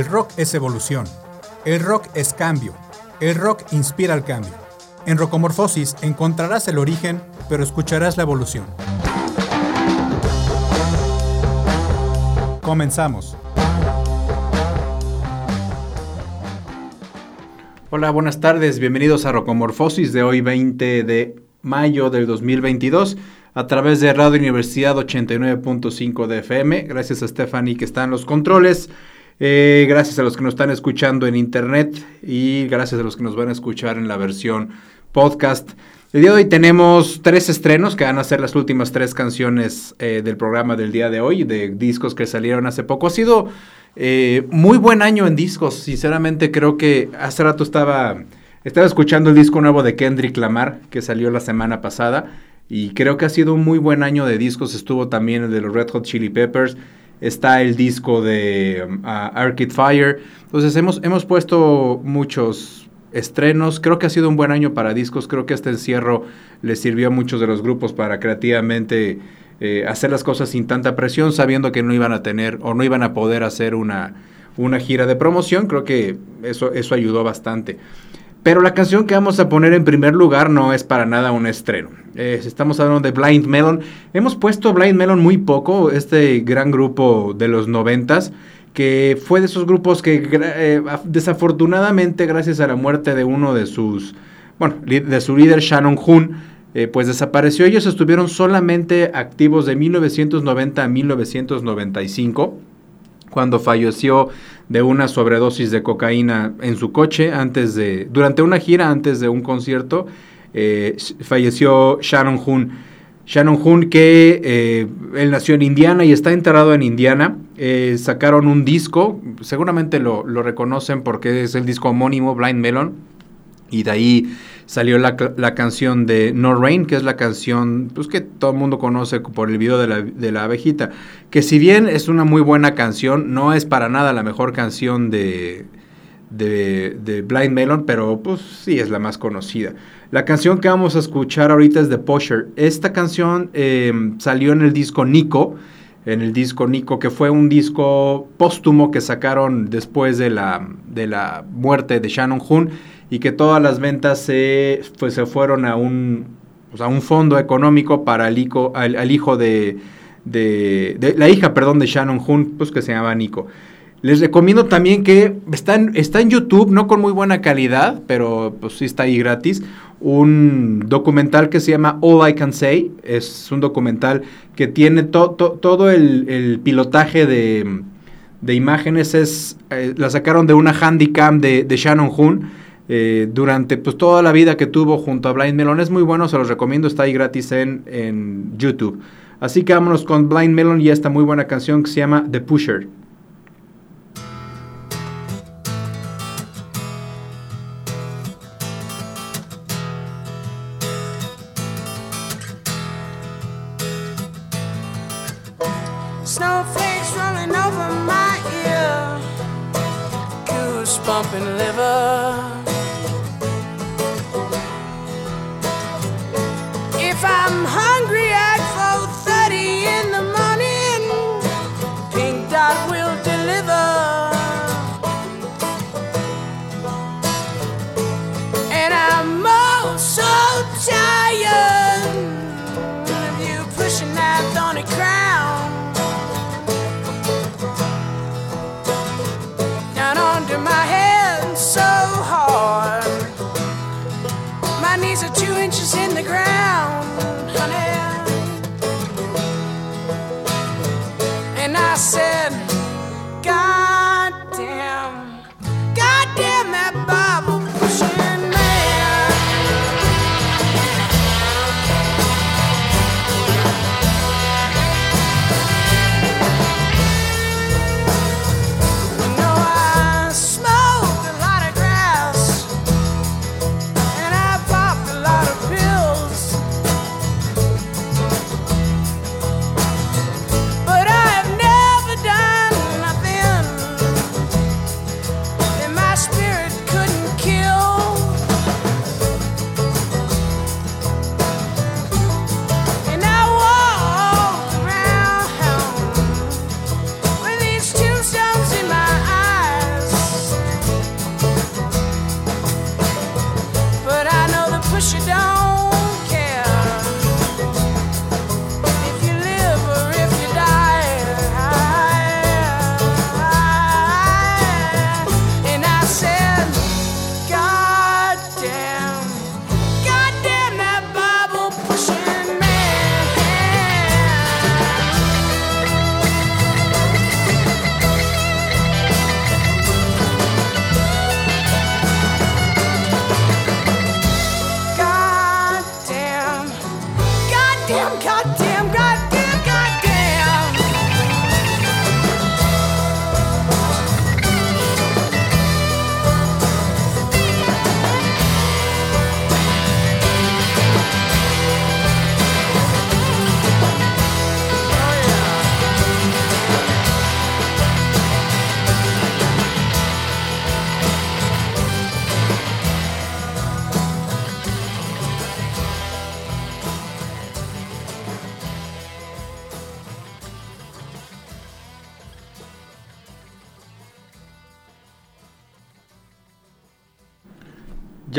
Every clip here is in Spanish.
El rock es evolución. El rock es cambio. El rock inspira al cambio. En Rocomorfosis encontrarás el origen, pero escucharás la evolución. Comenzamos. Hola, buenas tardes, bienvenidos a Rocomorfosis de hoy 20 de mayo del 2022 a través de Radio Universidad 89.5 de FM. Gracias a Stephanie que está en los controles. Eh, gracias a los que nos están escuchando en internet y gracias a los que nos van a escuchar en la versión podcast. El día de hoy tenemos tres estrenos que van a ser las últimas tres canciones eh, del programa del día de hoy, de discos que salieron hace poco. Ha sido eh, muy buen año en discos, sinceramente creo que hace rato estaba, estaba escuchando el disco nuevo de Kendrick Lamar que salió la semana pasada y creo que ha sido un muy buen año de discos. Estuvo también el de los Red Hot Chili Peppers está el disco de um, Arcade Fire. Entonces hemos, hemos puesto muchos estrenos. Creo que ha sido un buen año para discos. Creo que este encierro les sirvió a muchos de los grupos para creativamente eh, hacer las cosas sin tanta presión, sabiendo que no iban a tener o no iban a poder hacer una, una gira de promoción. Creo que eso, eso ayudó bastante. Pero la canción que vamos a poner en primer lugar no es para nada un estreno. estamos hablando de Blind Melon. Hemos puesto Blind Melon muy poco, este gran grupo de los noventas, que fue de esos grupos que eh, desafortunadamente gracias a la muerte de uno de sus, bueno, de su líder Shannon Hoon, eh, pues desapareció. Ellos estuvieron solamente activos de 1990 a 1995 cuando falleció de una sobredosis de cocaína en su coche antes de, durante una gira antes de un concierto, eh, falleció Shannon Hoon. Shannon Hoon, que eh, él nació en Indiana y está enterrado en Indiana. Eh, sacaron un disco, seguramente lo, lo, reconocen porque es el disco homónimo, Blind Melon, y de ahí salió la, la, canción de No Rain, que es la canción pues, que todo el mundo conoce por el video de la, de la, abejita. Que si bien es una muy buena canción, no es para nada la mejor canción de, de, de Blind Melon, pero pues sí es la más conocida. La canción que vamos a escuchar ahorita es de Pusher. Esta canción eh, salió en el disco Nico, en el disco Nico, que fue un disco póstumo que sacaron después de la, de la muerte de Shannon Hoon y que todas las ventas se, pues, se fueron a un, pues, a un fondo económico para el hijo, al, hijo de, de, la hija, perdón, de Shannon Hoon, pues que se llama Nico. Les recomiendo también que está en, está en YouTube, no con muy buena calidad, pero pues sí está ahí gratis, un documental que se llama All I Can Say. Es un documental que tiene todo el, pilotaje de, de imágenes. Es, eh, la sacaron de una handycam de, de Shannon Hoon eh, durante pues, toda la vida que tuvo junto a Blind Melon. Es muy bueno, se los recomiendo, está ahí gratis en, en YouTube. Así que vámonos con Blind Melon y esta muy buena canción que se llama The Pusher. Snowflakes rolling over my ear, bumping liver.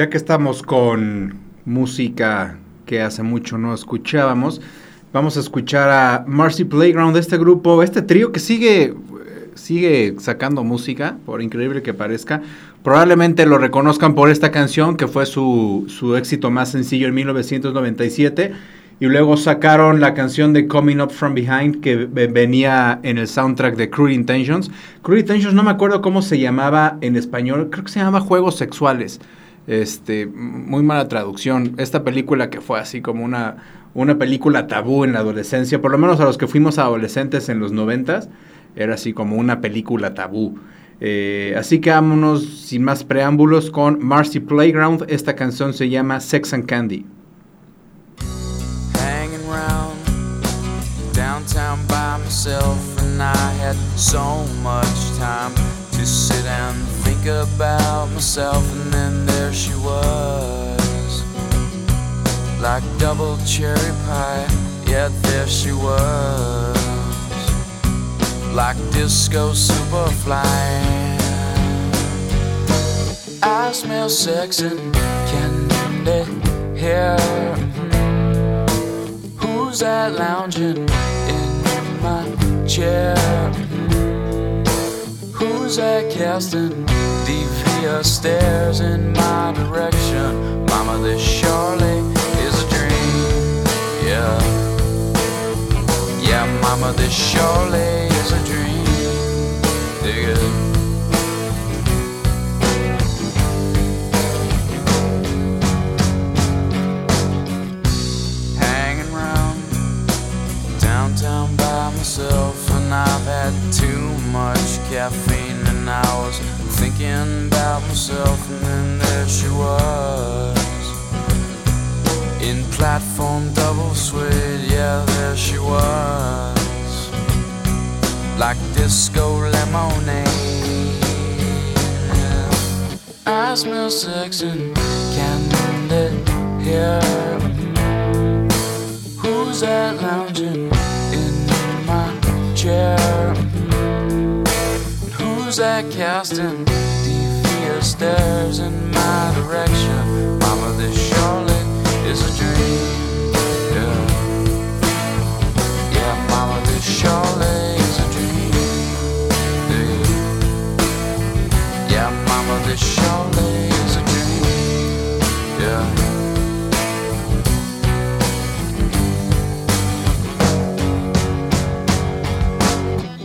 Ya que estamos con música que hace mucho no escuchábamos, vamos a escuchar a Marcy Playground, este grupo, este trío que sigue, sigue sacando música, por increíble que parezca. Probablemente lo reconozcan por esta canción, que fue su, su éxito más sencillo en 1997. Y luego sacaron la canción de Coming Up From Behind que ve- venía en el soundtrack de Cruel Intentions. Cruel Intentions no me acuerdo cómo se llamaba en español, creo que se llamaba Juegos Sexuales. Este, muy mala traducción. Esta película que fue así como una, una película tabú en la adolescencia, por lo menos a los que fuimos adolescentes en los noventas, era así como una película tabú. Eh, así que vámonos sin más preámbulos con Marcy Playground. Esta canción se llama Sex and Candy. hanging round downtown by myself, and I had so much time to sit and think about myself. And then there she was, like double cherry pie. Yeah, there she was, like disco superfly. I smell sex and candy here. Hmm. Who's that lounging in my chair? Who's that casting devious stares in my direction? Mama, this surely is a dream. Yeah. Yeah, mama, this surely is a dream. Dig it. downtown by myself, and I've had too much caffeine, and I was thinking about myself, and then there she was in platform double suede, yeah, there she was like disco lemonade. I smell sex and candy here. Who's that lounging in my chair? Who's that casting devious stares in my direction? Mama, this surely is a dream. Yeah, yeah, Mama, this surely is a dream. Yeah, yeah Mama, this surely is a dream. Yeah.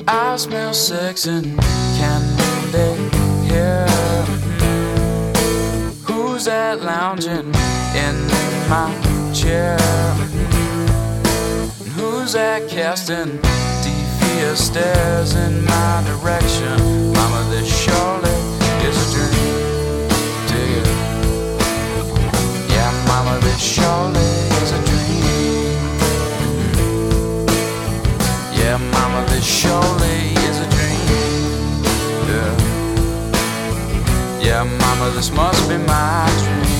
I smell sex and lounging in my chair? Who's that casting devious stares in my direction? Mama, this surely is a dream. Dig it. Yeah, Mama, this surely is a dream. Yeah, mama, this surely is a dream. Yeah. Yeah, mama, this must be my dream.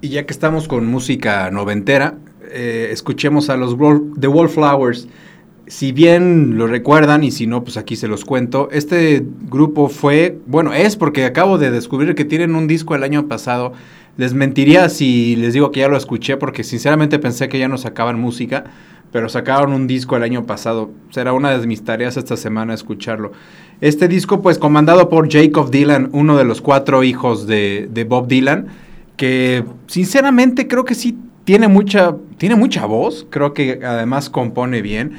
Y ya que estamos con música noventera, eh, escuchemos a los Wall- The Wallflowers. Si bien lo recuerdan y si no, pues aquí se los cuento. Este grupo fue, bueno, es porque acabo de descubrir que tienen un disco el año pasado. Les mentiría si les digo que ya lo escuché porque sinceramente pensé que ya no sacaban música, pero sacaron un disco el año pasado. Será una de mis tareas esta semana escucharlo. Este disco pues comandado por Jacob Dylan, uno de los cuatro hijos de, de Bob Dylan, que sinceramente creo que sí tiene mucha, tiene mucha voz, creo que además compone bien,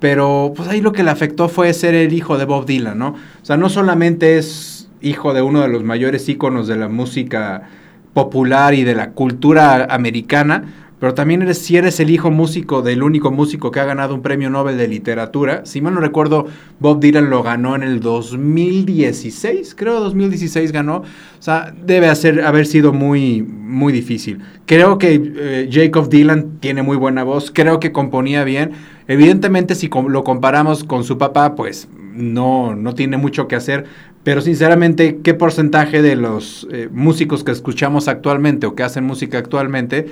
pero pues ahí lo que le afectó fue ser el hijo de Bob Dylan, ¿no? O sea, no solamente es hijo de uno de los mayores íconos de la música popular y de la cultura americana, pero también eres, si eres el hijo músico del único músico que ha ganado un premio Nobel de literatura, si mal no recuerdo, Bob Dylan lo ganó en el 2016, creo 2016 ganó, o sea, debe hacer, haber sido muy, muy difícil. Creo que eh, Jacob Dylan tiene muy buena voz, creo que componía bien, evidentemente si lo comparamos con su papá, pues no, no tiene mucho que hacer, pero sinceramente, ¿qué porcentaje de los eh, músicos que escuchamos actualmente o que hacen música actualmente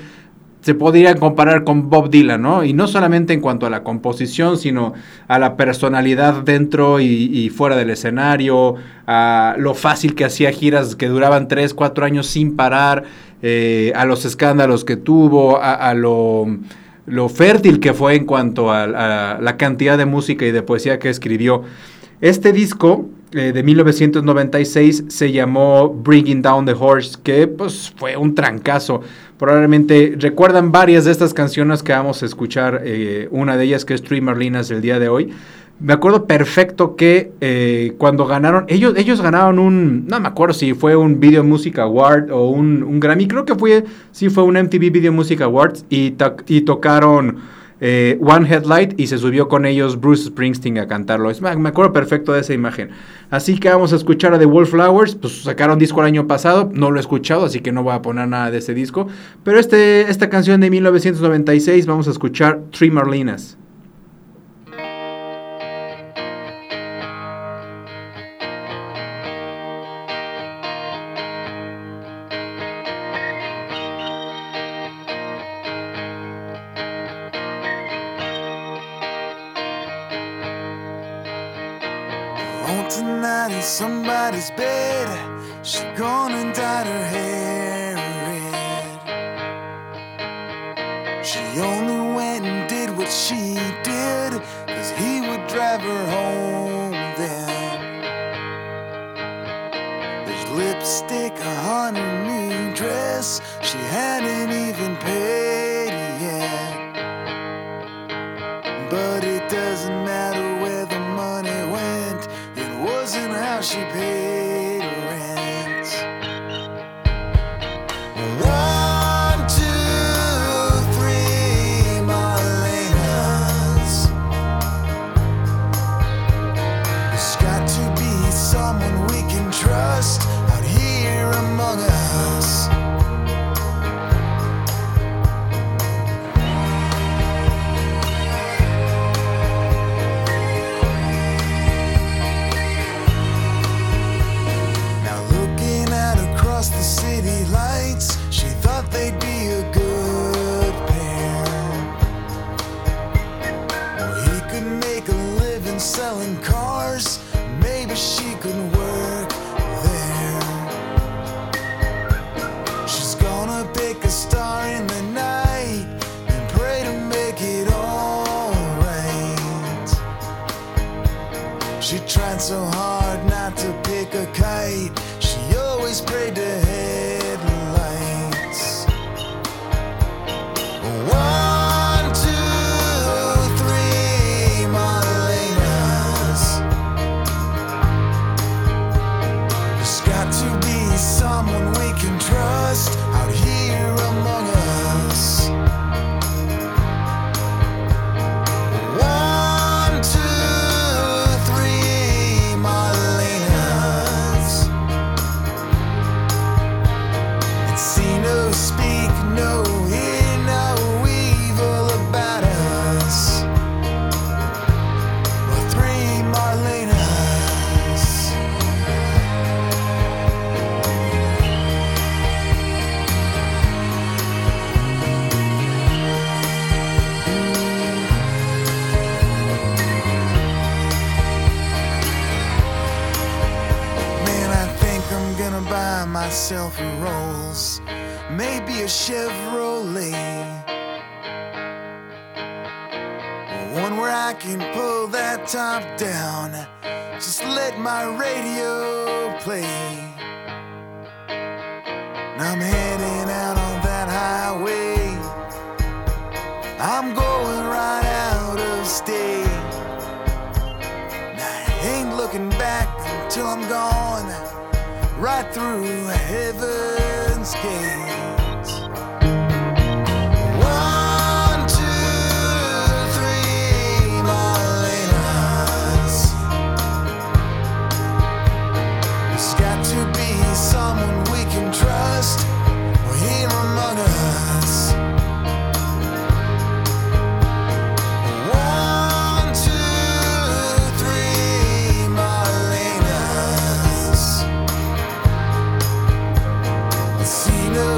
se podría comparar con Bob Dylan, ¿no? Y no solamente en cuanto a la composición, sino a la personalidad dentro y, fuera del escenario, a lo fácil que hacía giras que duraban tres, cuatro años sin parar, eh, a los escándalos que tuvo, a, lo, fértil que fue en cuanto a, a la cantidad de música y de poesía que escribió. Este disco eh, de 1996 se llamó Bringing Down the Horse, que pues fue un trancazo. Probablemente recuerdan varias de estas canciones que vamos a escuchar, eh, una de ellas que es Three Marlinas el día de hoy. Me acuerdo perfecto que eh, cuando ganaron, ellos, ellos ganaron un, no me acuerdo si fue un Video Music Award o un, un Grammy, creo que fue, sí fue un MTV Video Music Awards y, y tocaron eh, One Headlight y se subió con ellos Bruce Springsteen a cantarlo. me acuerdo perfecto de esa imagen. Así que vamos a escuchar a The Wallflowers. Pues sacaron disco el año pasado, no lo he escuchado, así que no voy a poner nada de ese disco. Pero este, esta canción de 1996 vamos a escuchar Three Marlinas. Somebody's bed. She gone and dyed her hair red. She only went and did what she did, cause he would drive her home then. There's lipstick on her new dress, she hadn't even paid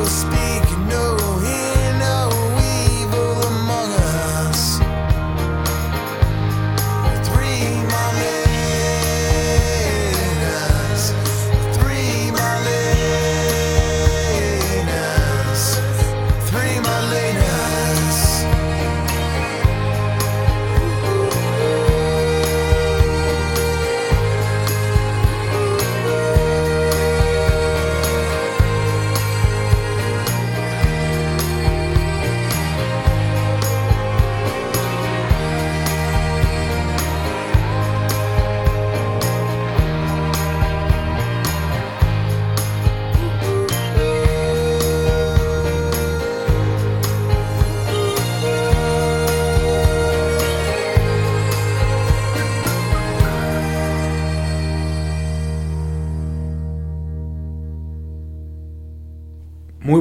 speak,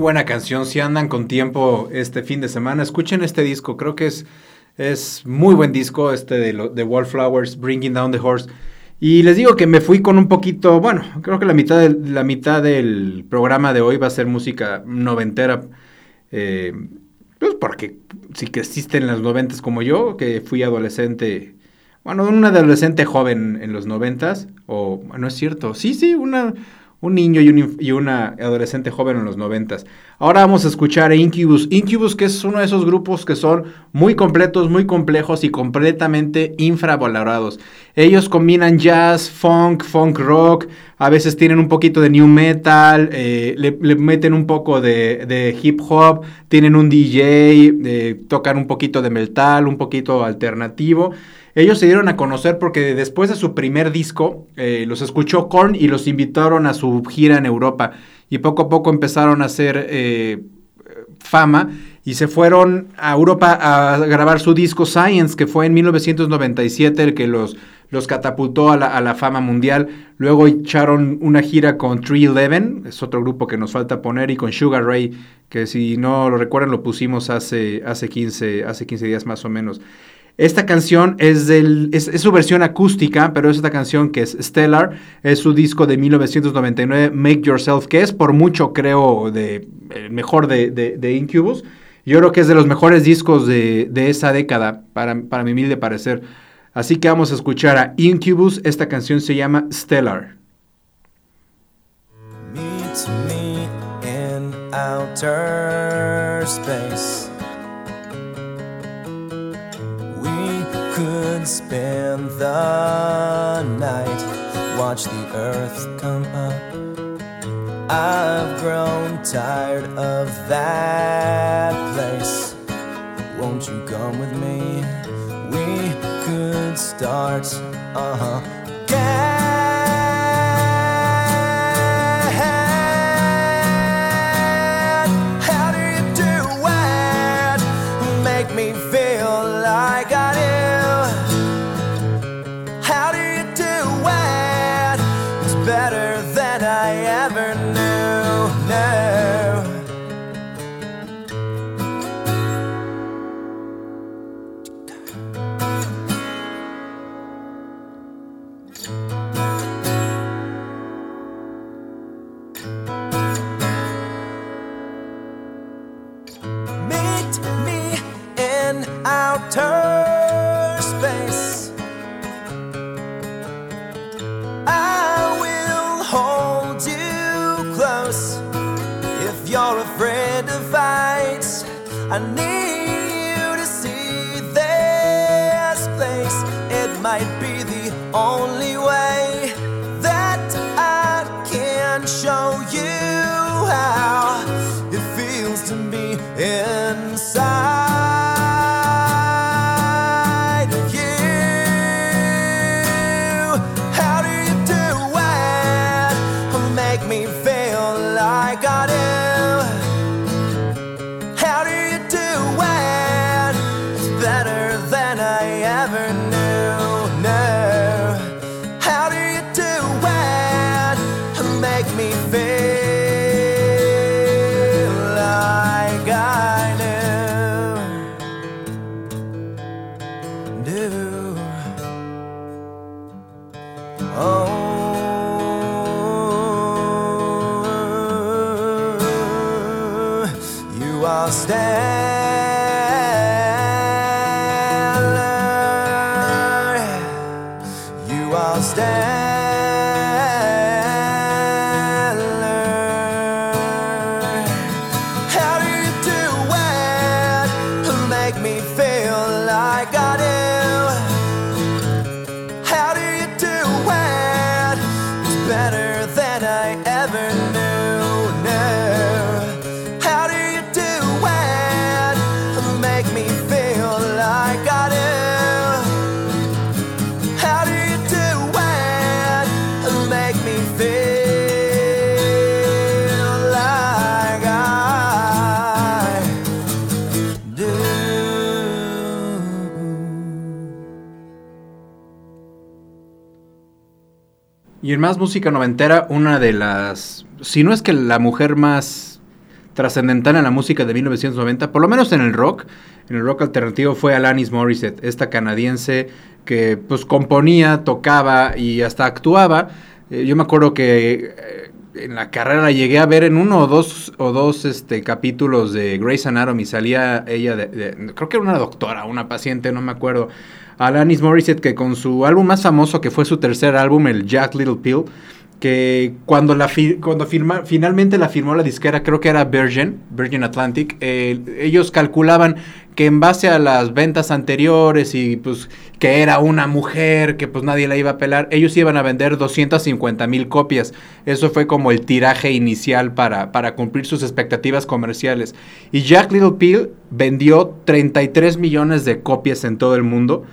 buena canción. Si andan con tiempo este fin de semana, escuchen este disco. Creo que es, es muy buen disco este de, lo- de Wallflowers, Bringing Down the Horse. Y les digo que me fui con un poquito, bueno, creo que la mitad la mitad del programa de hoy va a ser música noventera. eh, pues porque si creciste en los noventas como yo, que fui adolescente, bueno, un adolescente joven en los noventas, o no es cierto, sí, sí, una, un niño y, un y una adolescente joven en los noventas. Ahora vamos a escuchar a Incubus. Incubus, que es uno de esos grupos que son muy completos, muy complejos y completamente infravalorados. Ellos combinan jazz, funk, funk rock, a veces tienen un poquito de new metal, eh, le, meten un poco de, de hip hop, tienen un DJ, eh, tocan un poquito de metal, un poquito alternativo. Ellos se dieron a conocer porque después de su primer disco eh, los escuchó Korn y los invitaron a su gira en Europa. Y poco a poco empezaron a hacer eh, fama y se fueron a Europa a grabar su disco Science, que fue en 1997 el que los, los catapultó a la, a la fama mundial. Luego echaron una gira con 311, es otro grupo que nos falta poner, y con Sugar Ray, que si no lo recuerdan lo pusimos hace, hace, 15, hace 15 días más o menos. Esta canción es, su versión acústica, pero es esta canción que es Stellar, es su disco de 1999, Make Yourself, que es por mucho, creo, el mejor de Incubus. Yo creo que es de los mejores discos de, de esa década, para, para mi humilde parecer. Así que vamos a escuchar a Incubus, esta canción se llama Stellar. Meet me in outer space. Could spend the night, watch the earth come up. I've grown tired of that place. Won't you come with me? We could start, uh huh. Y más música noventera, una de las, si no es que la mujer más trascendental en la música de 1990, por lo menos en el rock, en el rock alternativo fue Alanis Morissette, esta canadiense que pues componía, tocaba y hasta actuaba. Eh, yo me acuerdo que eh, en la carrera llegué a ver en uno o dos o dos este capítulos de Grey's Anatomy salía ella de- creo que era una doctora, una paciente, no me acuerdo. Alanis Morissette que con su álbum más famoso que fue su tercer álbum, el Jack Little Pill, que cuando la cuando finalmente la firmó la disquera, creo que era Virgin, Virgin Atlantic, eh, ellos calculaban que en base a las ventas anteriores y pues que era una mujer, que pues nadie la iba a pelar, ellos iban a vender 250 mil copias. Eso fue como el tiraje inicial para, para cumplir sus expectativas comerciales. Y Jack Little Pill vendió 33 millones de copias en todo el mundo.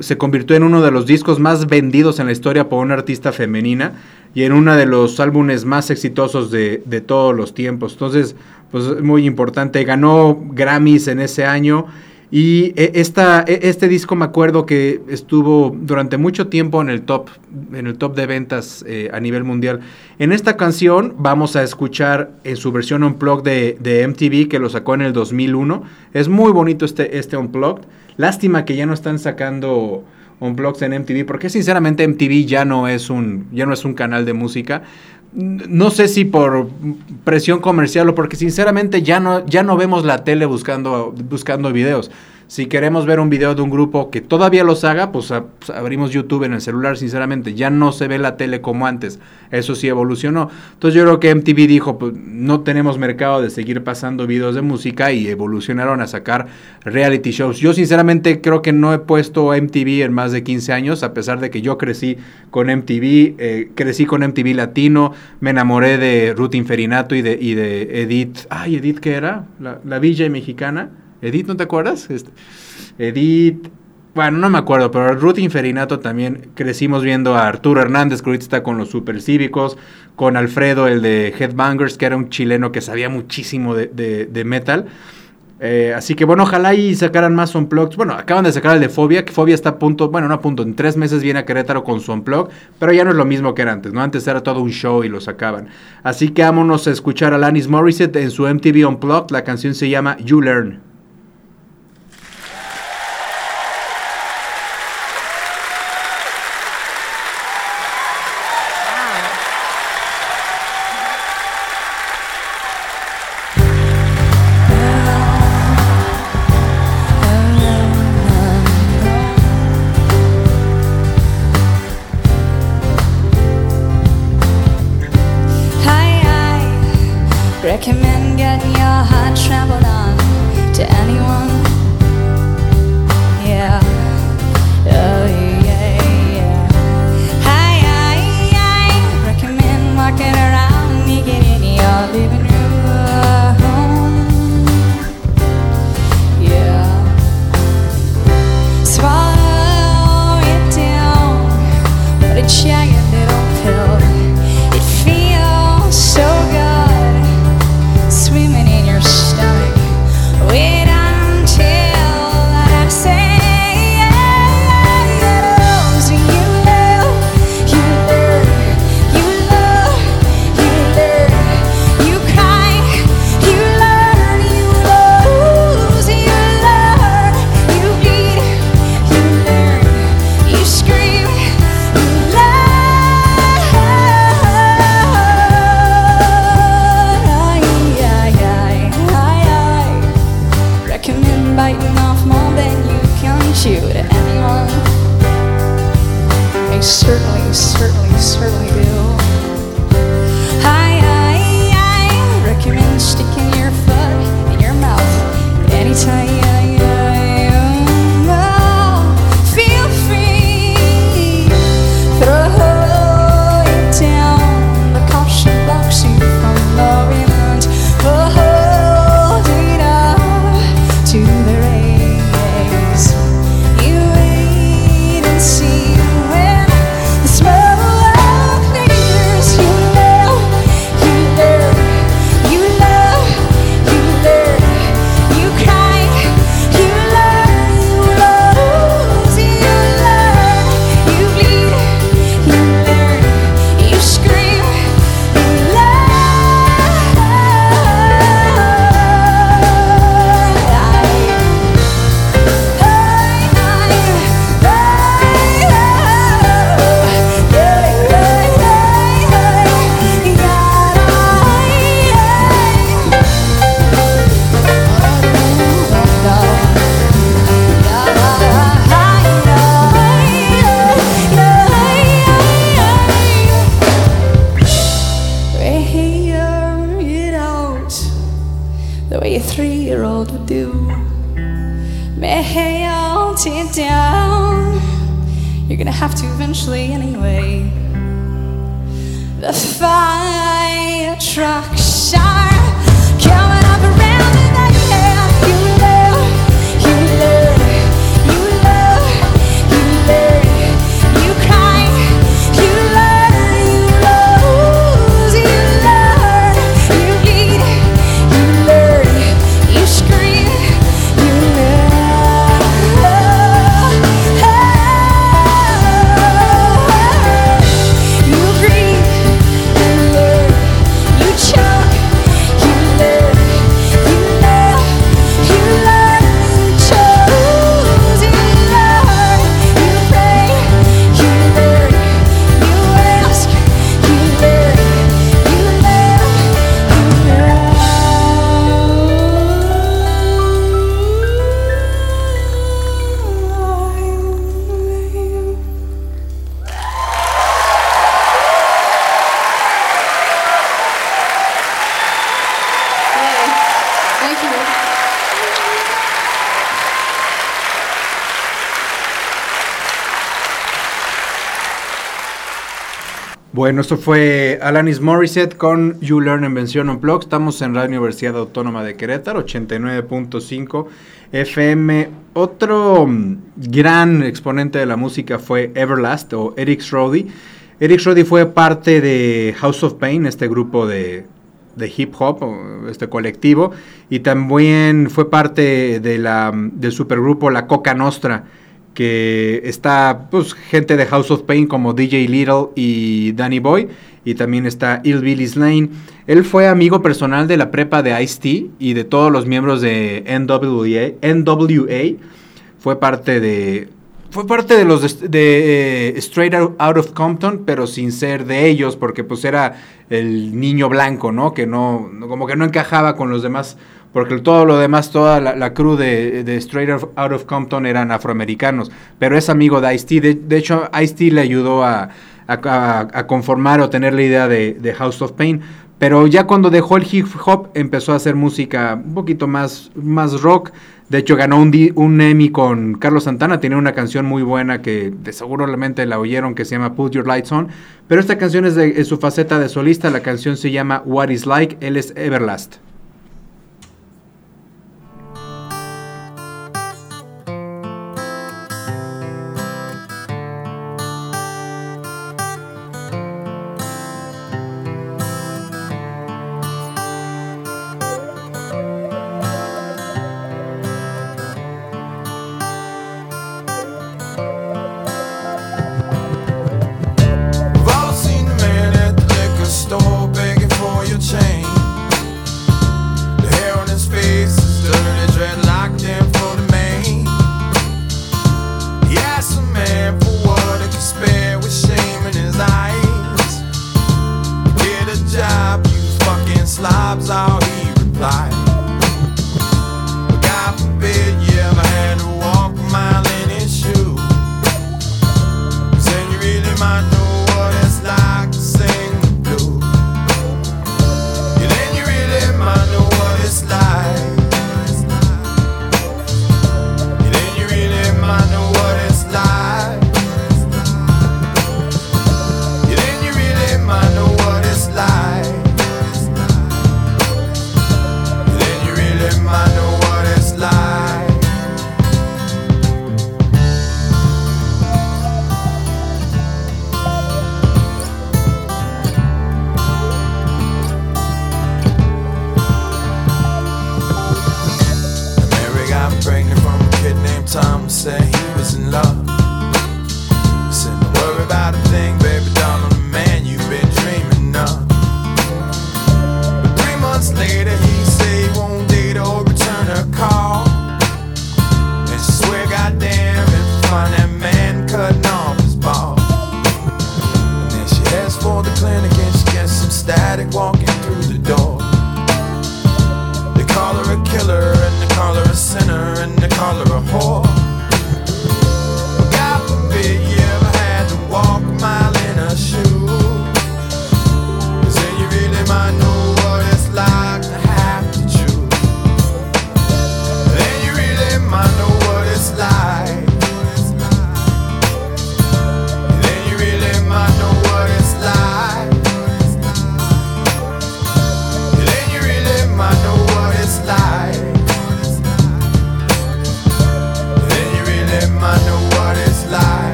Se convirtió en uno de los discos más vendidos en la historia por una artista femenina y en uno de los álbumes más exitosos de, de todos los tiempos. Entonces, pues es muy importante. Ganó Grammys en ese año y eh, esta, eh, este disco me acuerdo que estuvo durante mucho tiempo en el top, en el top de ventas eh, a nivel mundial. En esta canción vamos a escuchar en su versión unplugged de, de MTV que lo sacó en el 2001. Es muy bonito este, este unplugged. Lástima que ya no están sacando unplugged en MTV porque sinceramente MTV ya no es un, ya no es un canal de música. No sé si por presión comercial o porque sinceramente ya no, ya no vemos la tele buscando, buscando videos. Si queremos ver un video de un grupo que todavía los haga, pues, pues, abrimos YouTube en el celular, sinceramente. Ya no se ve la tele como antes. Eso sí evolucionó. Entonces yo creo que MTV dijo, pues no tenemos mercado de seguir pasando videos de música y evolucionaron a sacar reality shows. Yo sinceramente creo que no he puesto MTV en más de 15 años, a pesar de que yo crecí con MTV, eh, crecí con MTV Latino, me enamoré de Ruth Inferinato y de, y de Edith. Ay, Edith, ¿qué era? La, la Villa mexicana. Edith, ¿no te acuerdas? Este, Edith, bueno, no me acuerdo, pero Ruth Inferinato también crecimos viendo a Arturo Hernández, que ahorita está con los Supercívicos, con Alfredo, el de Headbangers, que era un chileno que sabía muchísimo de, metal. Eh, así que bueno, ojalá y sacaran más unplugged. Bueno, acaban de sacar el de Fobia, que Fobia está a punto, bueno, no a punto, en tres meses viene a Querétaro con su unplug, pero ya no es lo mismo que era antes, ¿no? Antes era todo un show y lo sacaban. Así que vámonos a escuchar a Alanis Morissette en su MTV Unplugged, la canción se llama You Learn. Bueno, esto fue Alanis Morissette con You Learn en Vención Unplugged. Estamos en Radio Universidad Autónoma de Querétaro, 89.5 FM. Otro mm, gran exponente de la música fue Everlast o Eric Strode. Eric Strode fue parte de House of Pain, este grupo de, de hip hop, este colectivo, y también fue parte la, del supergrupo La Coca Nostra, que está pues, gente de House of Pain como DJ Little y Danny Boy, y también está Illbilly's Lane. Él fue amigo personal de la prepa de Ice-T y de todos los miembros de NWA. NWA. Fue parte de fue parte de los de, de, eh, Straight Out of Compton, pero sin ser de ellos, porque pues era el niño blanco, ¿no? Que no- como que no encajaba con los demás, porque todo lo demás, toda la, crew de, Straight Out of Compton eran afroamericanos, pero es amigo de Ice-T, de, de hecho Ice-T le ayudó a, conformar o tener la idea de, House of Pain, pero ya cuando dejó el hip hop empezó a hacer música un poquito más, más rock. De hecho ganó un, Emmy con Carlos Santana. Tiene una canción muy buena que de la oyeron que se llama Put Your Lights On. Pero esta canción es en su faceta de solista. La canción se llama What Is Like. Él es Everlast.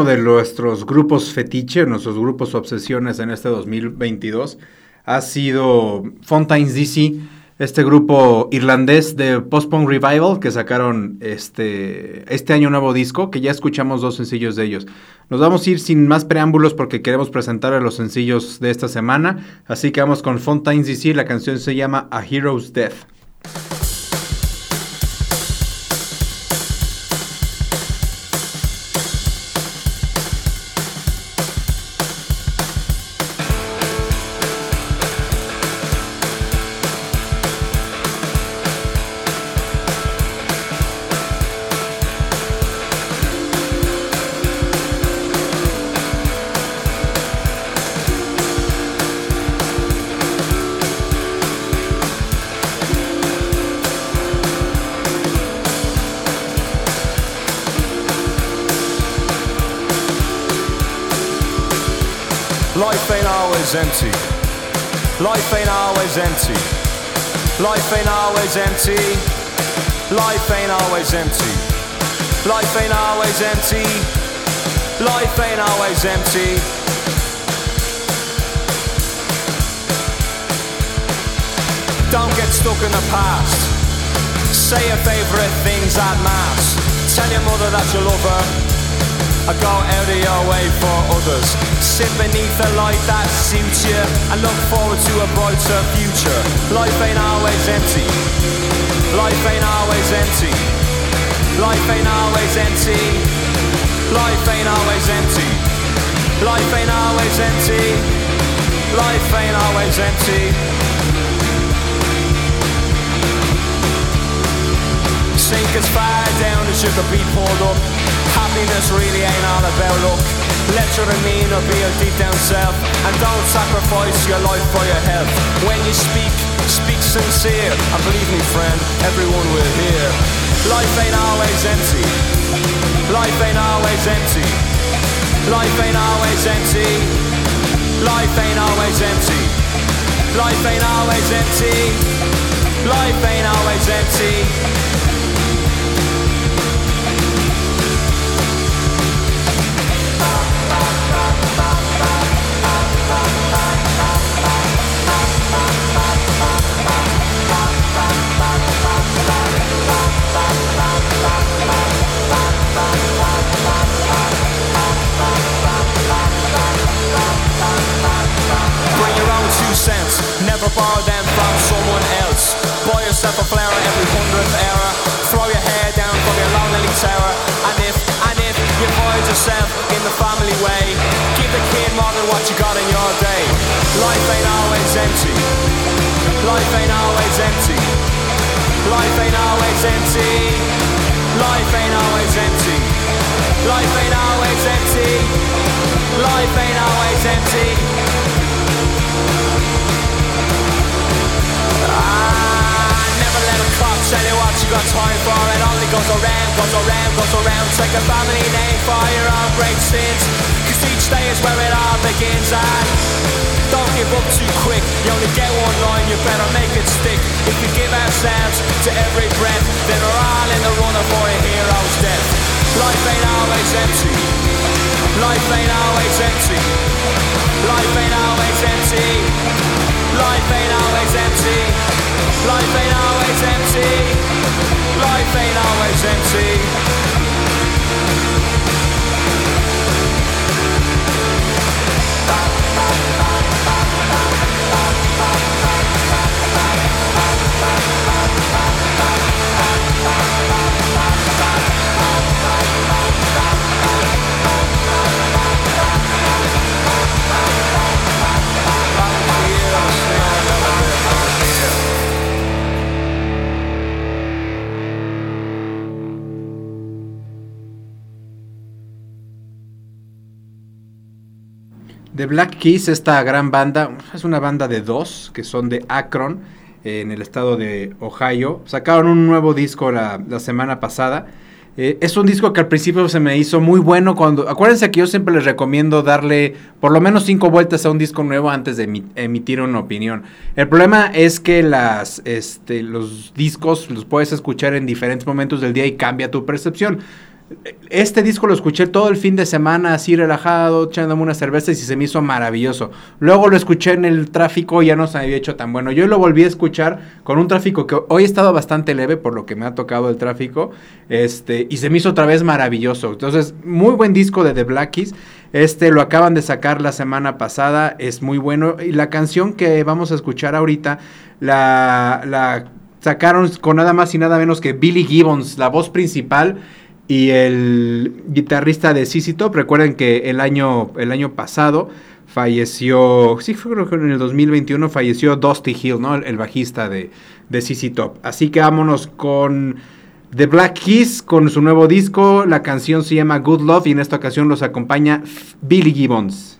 Uno de nuestros grupos fetiche, nuestros grupos obsesiones en este 2022 ha sido Fontaine's DC, este grupo irlandés de post-punk revival que sacaron este, este año un nuevo disco, que ya escuchamos dos sencillos de ellos. Nos vamos a ir sin más preámbulos porque queremos presentar los sencillos de esta semana, así que vamos con Fontaine's DC, la canción se llama A Hero's Death. Always empty. Life ain't always empty. Life ain't always empty. Life ain't always empty. Life ain't always empty. Life ain't always empty. Don't get stuck in the past. Say your favourite things at mass. Tell your mother that you love her. I go out of your way for others. Sit beneath the light that suits you and look forward to a brighter future. Life ain't always empty. Life ain't always empty. Life ain't always empty. Life ain't always empty. Life ain't always empty. Life ain't always empty. Sink as far down as you could be pulled up. Happiness really ain't all about luck. Let your demeanor be your deep down self And don't sacrifice your life for your health. When you speak, speak sincere And believe me friend, everyone will hear. Life ain't always empty. Life ain't always empty. Life ain't always empty. Life ain't always empty. Life ain't always empty. Life ain't always The Black Keys, esta gran banda, es una banda de dos que son de Akron, eh, en el estado de Ohio. Sacaron un nuevo disco la, semana pasada. Eh, es un disco que al principio se me hizo muy bueno cuando... Acuérdense que yo siempre les recomiendo darle por lo menos cinco vueltas a un disco nuevo antes de emi- emitir una opinión. El problema es que este, los discos los puedes escuchar en diferentes momentos del día y cambia tu percepción. Este disco lo escuché todo el fin de semana, así relajado, echándome una cerveza y se me hizo maravilloso. Luego lo escuché en el tráfico y ya no se me había hecho tan bueno. Yo lo volví a escuchar con un tráfico que hoy ha estado bastante leve, por lo que me ha tocado el tráfico, este, y se me hizo otra vez maravilloso. Entonces, muy buen disco de The Black Keys. Este lo acaban de sacar la semana pasada, es muy bueno. Y la canción que vamos a escuchar ahorita, la, la sacaron con nada más y nada menos que Billy Gibbons, la voz principal y el guitarrista de CC Top. Recuerden que el año, el año pasado falleció, sí, creo que en el 2021 falleció Dusty Hill, ¿no? El, el bajista de, de CC Top. Así que vámonos con The Black Keys, con su nuevo disco. La canción se llama Good Love y en esta ocasión los acompaña Billy Gibbons.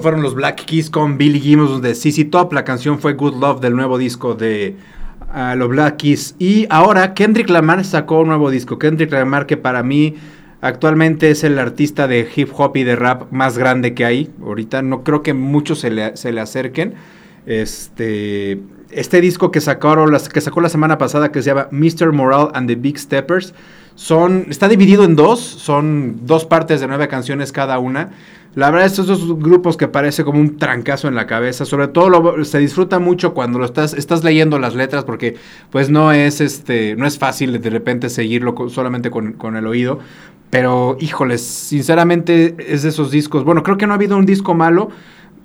Fueron los Black Keys con Billy Gibbons de CC Top. La canción fue Good Love del nuevo disco de ah, los Black Keys. Y ahora Kendrick Lamar sacó un nuevo disco. Kendrick Lamar que para mí actualmente es el artista de hip hop y de rap más grande que hay. Ahorita no creo que muchos se le, se le acerquen. Este, este disco que, sacaron, que sacó la semana pasada que se llama Mr. Moral and the Big Steppers. Son, está dividido en dos, son dos partes de nueve canciones cada una. La verdad, estos dos grupos que parece como un trancazo en la cabeza, sobre todo lo- se disfruta mucho cuando lo estás, estás leyendo las letras porque pues no es, este, no es fácil de repente seguirlo solamente con, con el oído. Pero, híjoles, sinceramente es de esos discos. Bueno, creo que no ha habido un disco malo.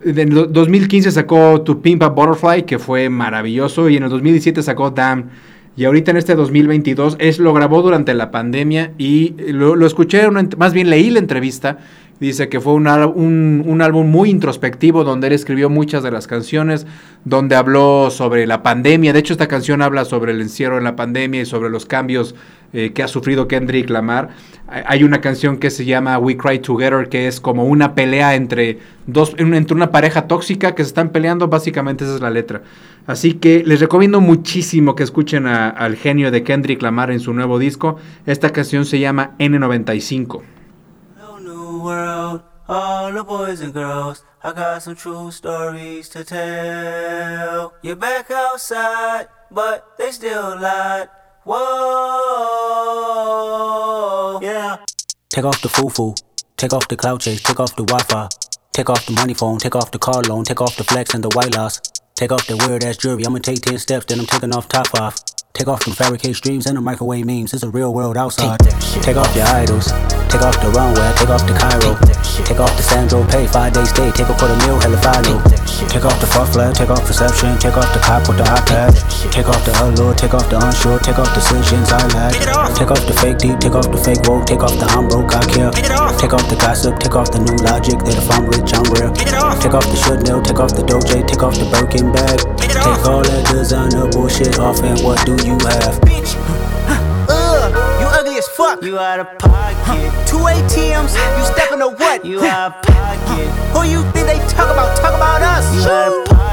En el 2015 sacó To Pimp a Butterfly, que fue maravilloso, y en el 2017 sacó Damn. Y ahorita en este 2022 es, lo grabó durante la pandemia y lo, lo escuché, una más bien leí la entrevista. Dice que fue un, un- un álbum muy introspectivo donde él escribió muchas de las canciones, donde habló sobre la pandemia. De hecho, esta canción habla sobre el encierro en la pandemia y sobre los cambios eh, que ha sufrido Kendrick Lamar. Hay- una canción que se llama We Cry Together, que es como una pelea entre dos, en- entre una pareja tóxica que se están peleando. Básicamente esa es la letra. Así que les recomiendo muchísimo que escuchen a- al genio de Kendrick Lamar en su nuevo disco. Esta canción se llama N95. World, all the boys and girls. I got some true stories to tell. You're back outside, but they still lied. Whoa, yeah. Take off the foo-foo, take off the cloud chase, take off the Wi-Fi, take off the money phone, take off the car loan, take off the flex and the white loss. Take off the weird ass jewelry, I'ma take 10 steps, then I'm taking off top five. Take off them fabricate streams and the microwave memes, it's a real world outside. Take take off your idols, take off the runway, take off the Cairo. Take off the Sandro pay, five days stay, take a quarter meal, hella final. Take off the fuck flag, take off perception, take off the cop with the iPad. Take off the allure, take off the unsure, take off decisions I lack. Take off the fake deep, take off the fake woke, take off the I'm broke, I care. Take off the gossip, take off the new logic that if I'm rich, I'm real. Take off the should know, take off the doje, take off the Birkin bag. Take all that designer bullshit off, and what do you have? Bitch. Ugh, you ugly as fuck. You out of pocket. Two ATMs, you stepping to what? You out of pocket. Who you think they talk about? Talk about us. You out of pocket.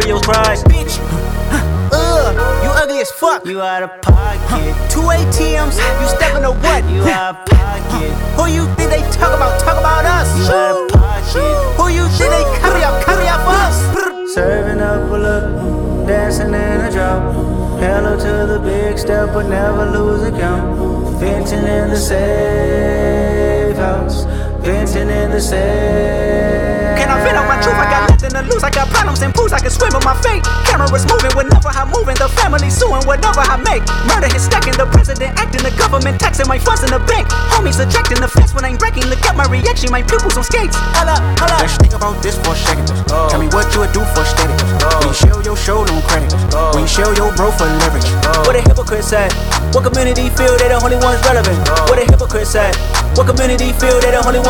burials, cries. Bitch. Ugh, you ugly as fuck. You out of pocket. Two ATMs, you stepping to what? You out of pocket. Who you think they talk about? Talk about us. You out of pocket. Who you think they carry out? Carry out for us. Serving up a look, dancing in a drop. Hello to the big step, but never lose a count. Venting in the safe house. Venting in the safe. Can I vent on my truth? I got nothing to lose. I got problems and pools. I can swim in my fate. Cameras moving whenever I'm moving. The family suing whatever I make. Murder is stacking. The president acting. The government taxing my funds in the bank. Homies ejecting the fence when I'm breaking. Look at my reaction. My pupils on skates. Holla, holla. Let's think about this for a second. Oh. Tell me what you would do for status. When you show your show no credit. When you show your bro for leverage. Oh. What a hypocrite said. What community feel they the only ones relevant? Oh. What a hypocrite said. What community feel they the only ones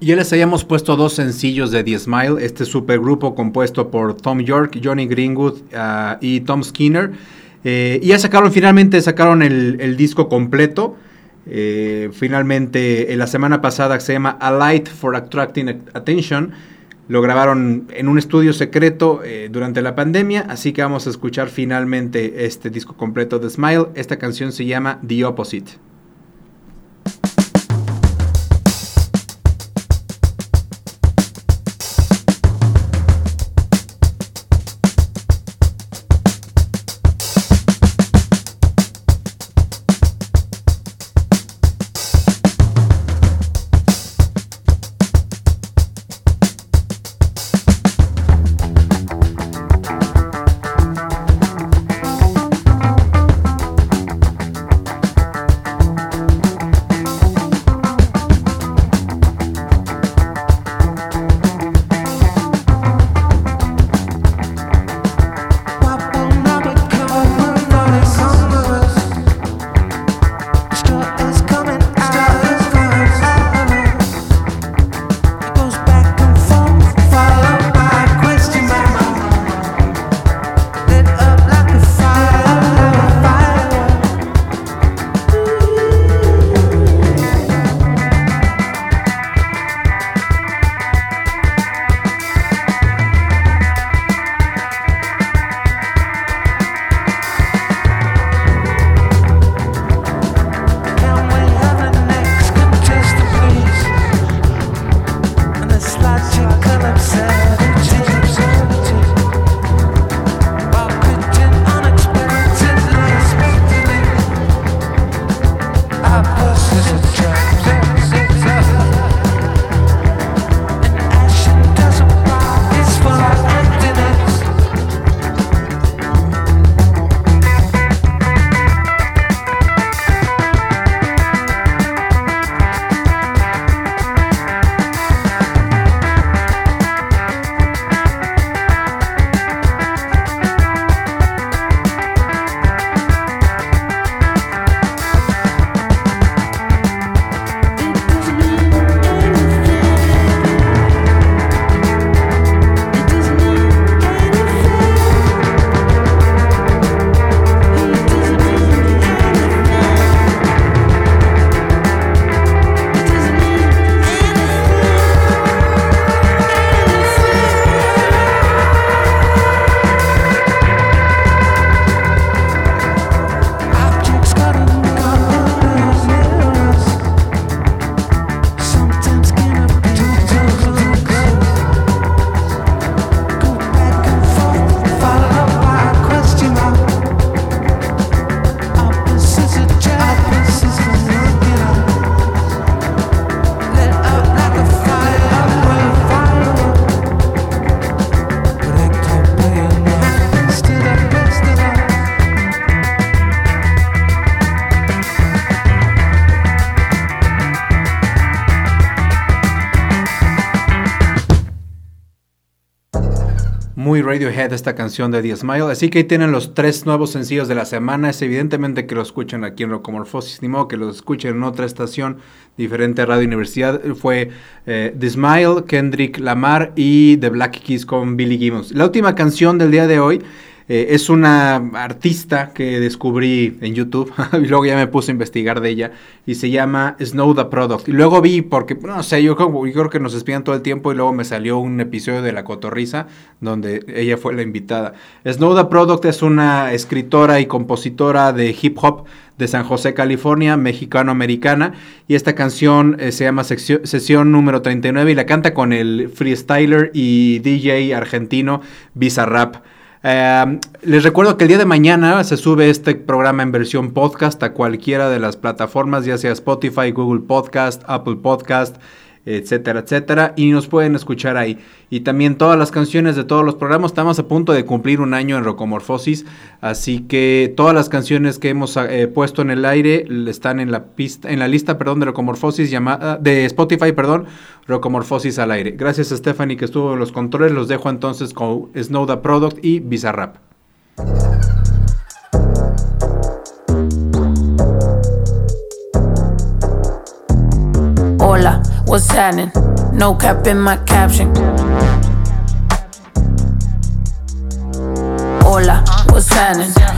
Ya les habíamos puesto dos sencillos de The Smile, este supergrupo compuesto por Tom York, Johnny Greenwood ah, y Tom Skinner. Eh, y ya sacaron, finalmente sacaron el, disco completo. Eh, finalmente, en la semana pasada se llama A Light for Attracting Attention. Lo grabaron en un estudio secreto eh, durante la pandemia, así que vamos a escuchar finalmente este disco completo de Smile. Esta canción se llama The Opposite. Radiohead esta canción de The Smile. Así que ahí tienen los tres nuevos sencillos de la semana. Es evidentemente que lo escuchan aquí en Rocomorfosis, ni que lo escuchen en otra estación diferente a Radio Universidad. Fue eh, The Smile, Kendrick Lamar y The Black Keys con Billy Gibbons. La última canción del día de hoy eh, es una artista que descubrí en YouTube y luego ya me puse a investigar de ella y se llama Snow the Product. Y luego vi, porque no sé, yo, creo- que nos espían todo el tiempo y luego me salió un episodio de La Cotorrisa donde ella fue la invitada. Snow the Product es una escritora y compositora de hip hop de San José, California, mexicano-americana. Y esta canción eh, se llama Sesión número 39 y la canta con el freestyler y DJ argentino Bizarrap. Eh, les recuerdo que el día de mañana se sube este programa en versión podcast a cualquiera de las plataformas, ya sea Spotify, Google Podcast, Apple Podcast, etcétera, etcétera, y nos pueden escuchar ahí. Y también todas las canciones de todos los programas, estamos a punto de cumplir un año en Rocomorfosis, así que todas las canciones que hemos eh, puesto en el aire están en la pista, en la lista, perdón, de Rocomorfosis llamada, de Spotify, perdón, Rocomorfosis al aire. Gracias a Stephanie que estuvo en los controles, los dejo entonces con Snow the Product y Bizarrap. What's happening? No cap in my caption. Hola, what's happening?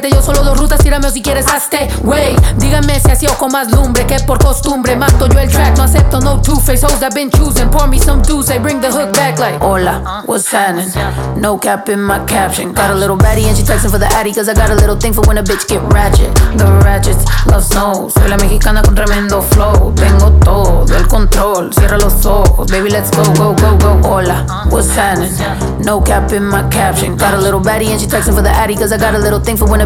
yo solo dos rutas, tírame si quieres hazte. Wey, díganme si así o con más lumbre. Que por costumbre mato yo el track. No acepto no two-face hoes that been choosing. Pour me some juice, I bring the hook back like. Hola, what's happening? No cap in my caption. Got a little baddie and she texting for the addy. Cause I got a little thing for when a bitch get ratchet. The ratchets love snow. Soy la mexicana con tremendo flow. Tengo todo el control. Cierra los ojos. Baby, let's go, go, go, go. Hola, what's happening? No cap in my caption. Got a little baddie and she texting for the addy. Cause I got a little thing for when a